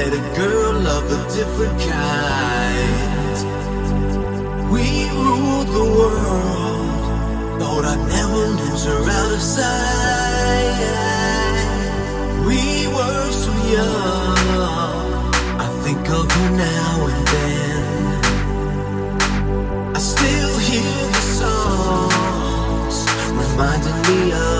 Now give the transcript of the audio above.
Met a girl of a different kind. We ruled the world. Thought I'd never lose her out of sight. We were so young. I think of her now and then. I still hear the songs reminding me of